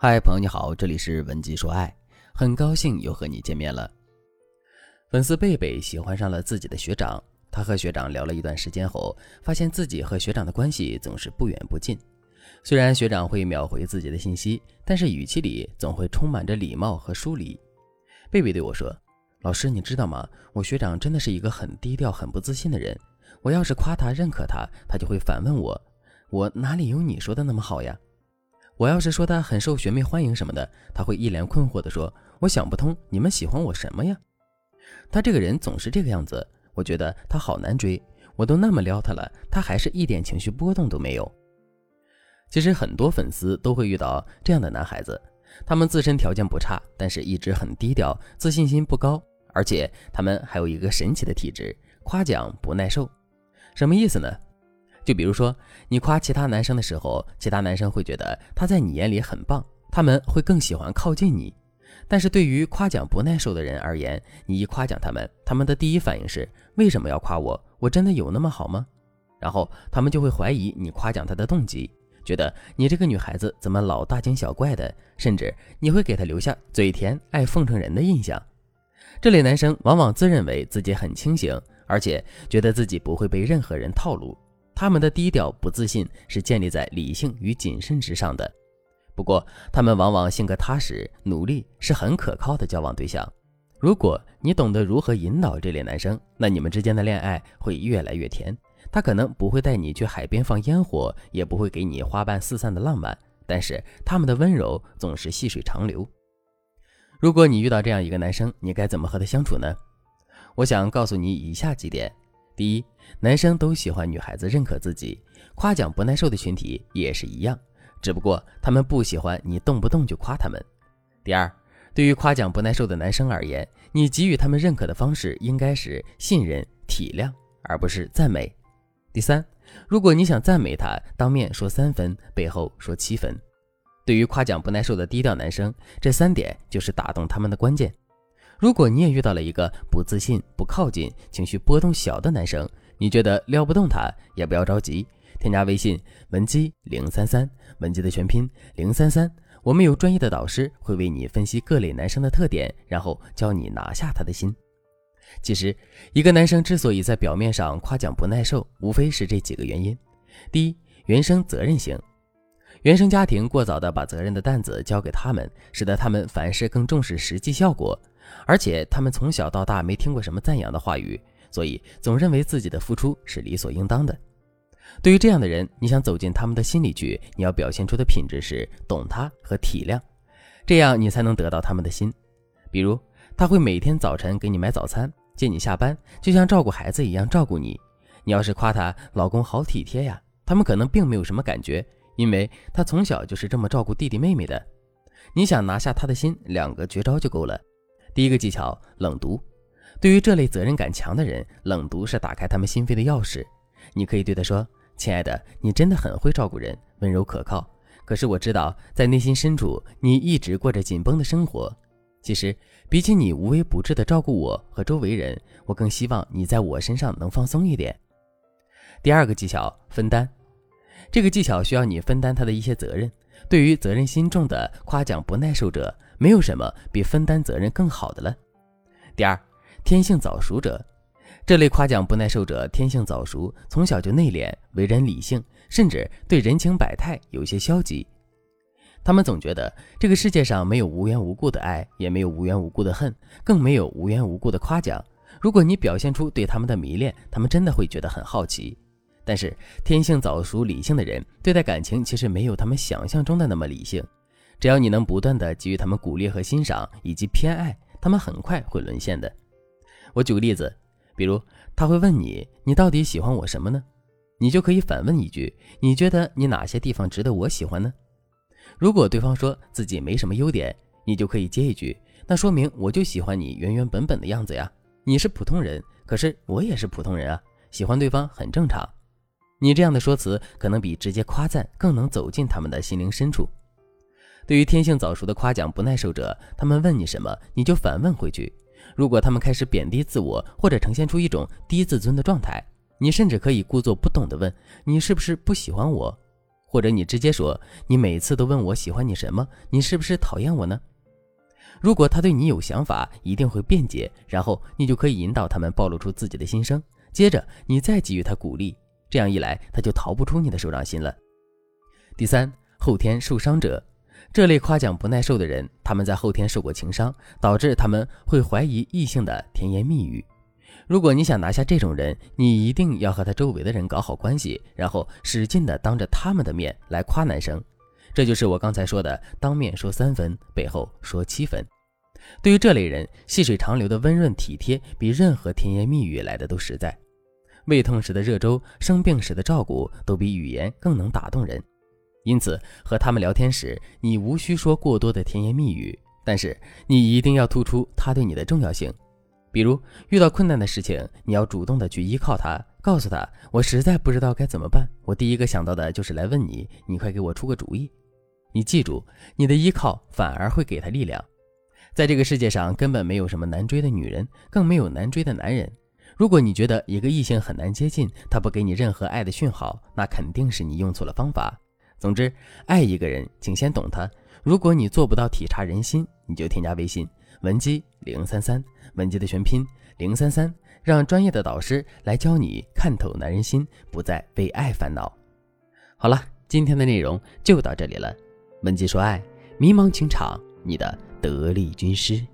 嗨，朋友你好，这里是文姬说爱，很高兴又和你见面了。粉丝贝贝喜欢上了自己的学长，他和学长聊了一段时间后，发现自己和学长的关系总是不远不近。虽然学长会秒回自己的信息，但是语气里总会充满着礼貌和疏离。贝贝对我说：“老师，你知道吗？我学长真的是一个很低调、很不自信的人。我要是夸他、认可他，他就会反问我：我哪里有你说的那么好呀？”我要是说他很受学妹欢迎什么的，他会一脸困惑地说：“我想不通，你们喜欢我什么呀？”他这个人总是这个样子，我觉得他好难追。我都那么撩他了，他还是一点情绪波动都没有。其实很多粉丝都会遇到这样的男孩子，他们自身条件不差，但是一直很低调，自信心不高，而且他们还有一个神奇的体质——夸奖不耐受。什么意思呢？就比如说，你夸其他男生的时候，其他男生会觉得他在你眼里很棒，他们会更喜欢靠近你。但是对于夸奖不耐受的人而言，你一夸奖他们，他们的第一反应是为什么要夸我？我真的有那么好吗？然后他们就会怀疑你夸奖他的动机，觉得你这个女孩子怎么老大惊小怪的，甚至你会给他留下嘴甜、爱奉承人的印象。这类男生往往自认为自己很清醒，而且觉得自己不会被任何人套路。他们的低调不自信是建立在理性与谨慎之上的，不过他们往往性格踏实、努力，是很可靠的交往对象。如果你懂得如何引导这类男生，那你们之间的恋爱会越来越甜。他可能不会带你去海边放烟火，也不会给你花瓣四散的浪漫，但是他们的温柔总是细水长流。如果你遇到这样一个男生，你该怎么和他相处呢？我想告诉你以下几点。第一，男生都喜欢女孩子认可自己，夸奖不耐受的群体也是一样，只不过他们不喜欢你动不动就夸他们。第二，对于夸奖不耐受的男生而言，你给予他们认可的方式应该是信任、体谅，而不是赞美。第三，如果你想赞美他，当面说三分，背后说七分。对于夸奖不耐受的低调男生，这三点就是打动他们的关键。如果你也遇到了一个不自信、不靠近、情绪波动小的男生，你觉得撩不动他，也不要着急，添加微信文姬零三三，文姬的全拼零三三，我们有专业的导师会为你分析各类男生的特点，然后教你拿下他的心。其实，一个男生之所以在表面上夸奖不耐受，无非是这几个原因：第一，原生责任型，原生家庭过早的把责任的担子交给他们，使得他们凡事更重视实际效果。而且他们从小到大没听过什么赞扬的话语，所以总认为自己的付出是理所应当的。对于这样的人，你想走进他们的心里去，你要表现出的品质是懂他和体谅，这样你才能得到他们的心。比如，他会每天早晨给你买早餐，接你下班，就像照顾孩子一样照顾你。你要是夸他老公好体贴呀，他们可能并没有什么感觉，因为他从小就是这么照顾弟弟妹妹的。你想拿下他的心，两个绝招就够了。第一个技巧，冷读。对于这类责任感强的人，冷读是打开他们心扉的钥匙。你可以对他说：“亲爱的，你真的很会照顾人，温柔可靠。可是我知道，在内心深处，你一直过着紧绷的生活。其实，比起你无微不至的照顾我和周围人，我更希望你在我身上能放松一点。”第二个技巧，分担。这个技巧需要你分担他的一些责任。对于责任心重的夸奖不耐受者。没有什么比分担责任更好的了。第二，天性早熟者，这类夸奖不耐受者天性早熟，从小就内敛，为人理性，甚至对人情百态有些消极。他们总觉得这个世界上没有无缘无故的爱，也没有无缘无故的恨，更没有无缘无故的夸奖。如果你表现出对他们的迷恋，他们真的会觉得很好奇。但是天性早熟、理性的人对待感情，其实没有他们想象中的那么理性。只要你能不断的给予他们鼓励和欣赏，以及偏爱，他们很快会沦陷的。我举个例子，比如他会问你：“你到底喜欢我什么呢？”你就可以反问一句：“你觉得你哪些地方值得我喜欢呢？”如果对方说自己没什么优点，你就可以接一句：“那说明我就喜欢你原原本本的样子呀。你是普通人，可是我也是普通人啊，喜欢对方很正常。”你这样的说辞可能比直接夸赞更能走进他们的心灵深处。对于天性早熟的夸奖不耐受者，他们问你什么，你就反问回去。如果他们开始贬低自我，或者呈现出一种低自尊的状态，你甚至可以故作不懂地问：“你是不是不喜欢我？”或者你直接说：“你每次都问我喜欢你什么，你是不是讨厌我呢？”如果他对你有想法，一定会辩解，然后你就可以引导他们暴露出自己的心声。接着你再给予他鼓励，这样一来他就逃不出你的手掌心了。第三，后天受伤者，这类夸奖不耐受的人，他们在后天受过情伤，导致他们会怀疑异性的甜言蜜语。如果你想拿下这种人，你一定要和他周围的人搞好关系，然后使劲的当着他们的面来夸男生。这就是我刚才说的，当面说三分，背后说七分。对于这类人，细水长流的温润体贴，比任何甜言蜜语来的都实在。胃痛时的热粥，生病时的照顾，都比语言更能打动人。因此，和他们聊天时，你无需说过多的甜言蜜语，但是你一定要突出他对你的重要性。比如遇到困难的事情，你要主动的去依靠他，告诉他我实在不知道该怎么办，我第一个想到的就是来问你，你快给我出个主意。你记住，你的依靠反而会给他力量。在这个世界上，根本没有什么难追的女人，更没有难追的男人。如果你觉得一个异性很难接近，他不给你任何爱的讯号，那肯定是你用错了方法。总之，爱一个人，请先懂他。如果你做不到体察人心，你就添加微信。文姬零三三，文姬的全拼零三三，让专业的导师来教你看透男人心，不再为爱烦恼。好了，今天的内容就到这里了。文姬说爱，迷茫情场，你的得力军师。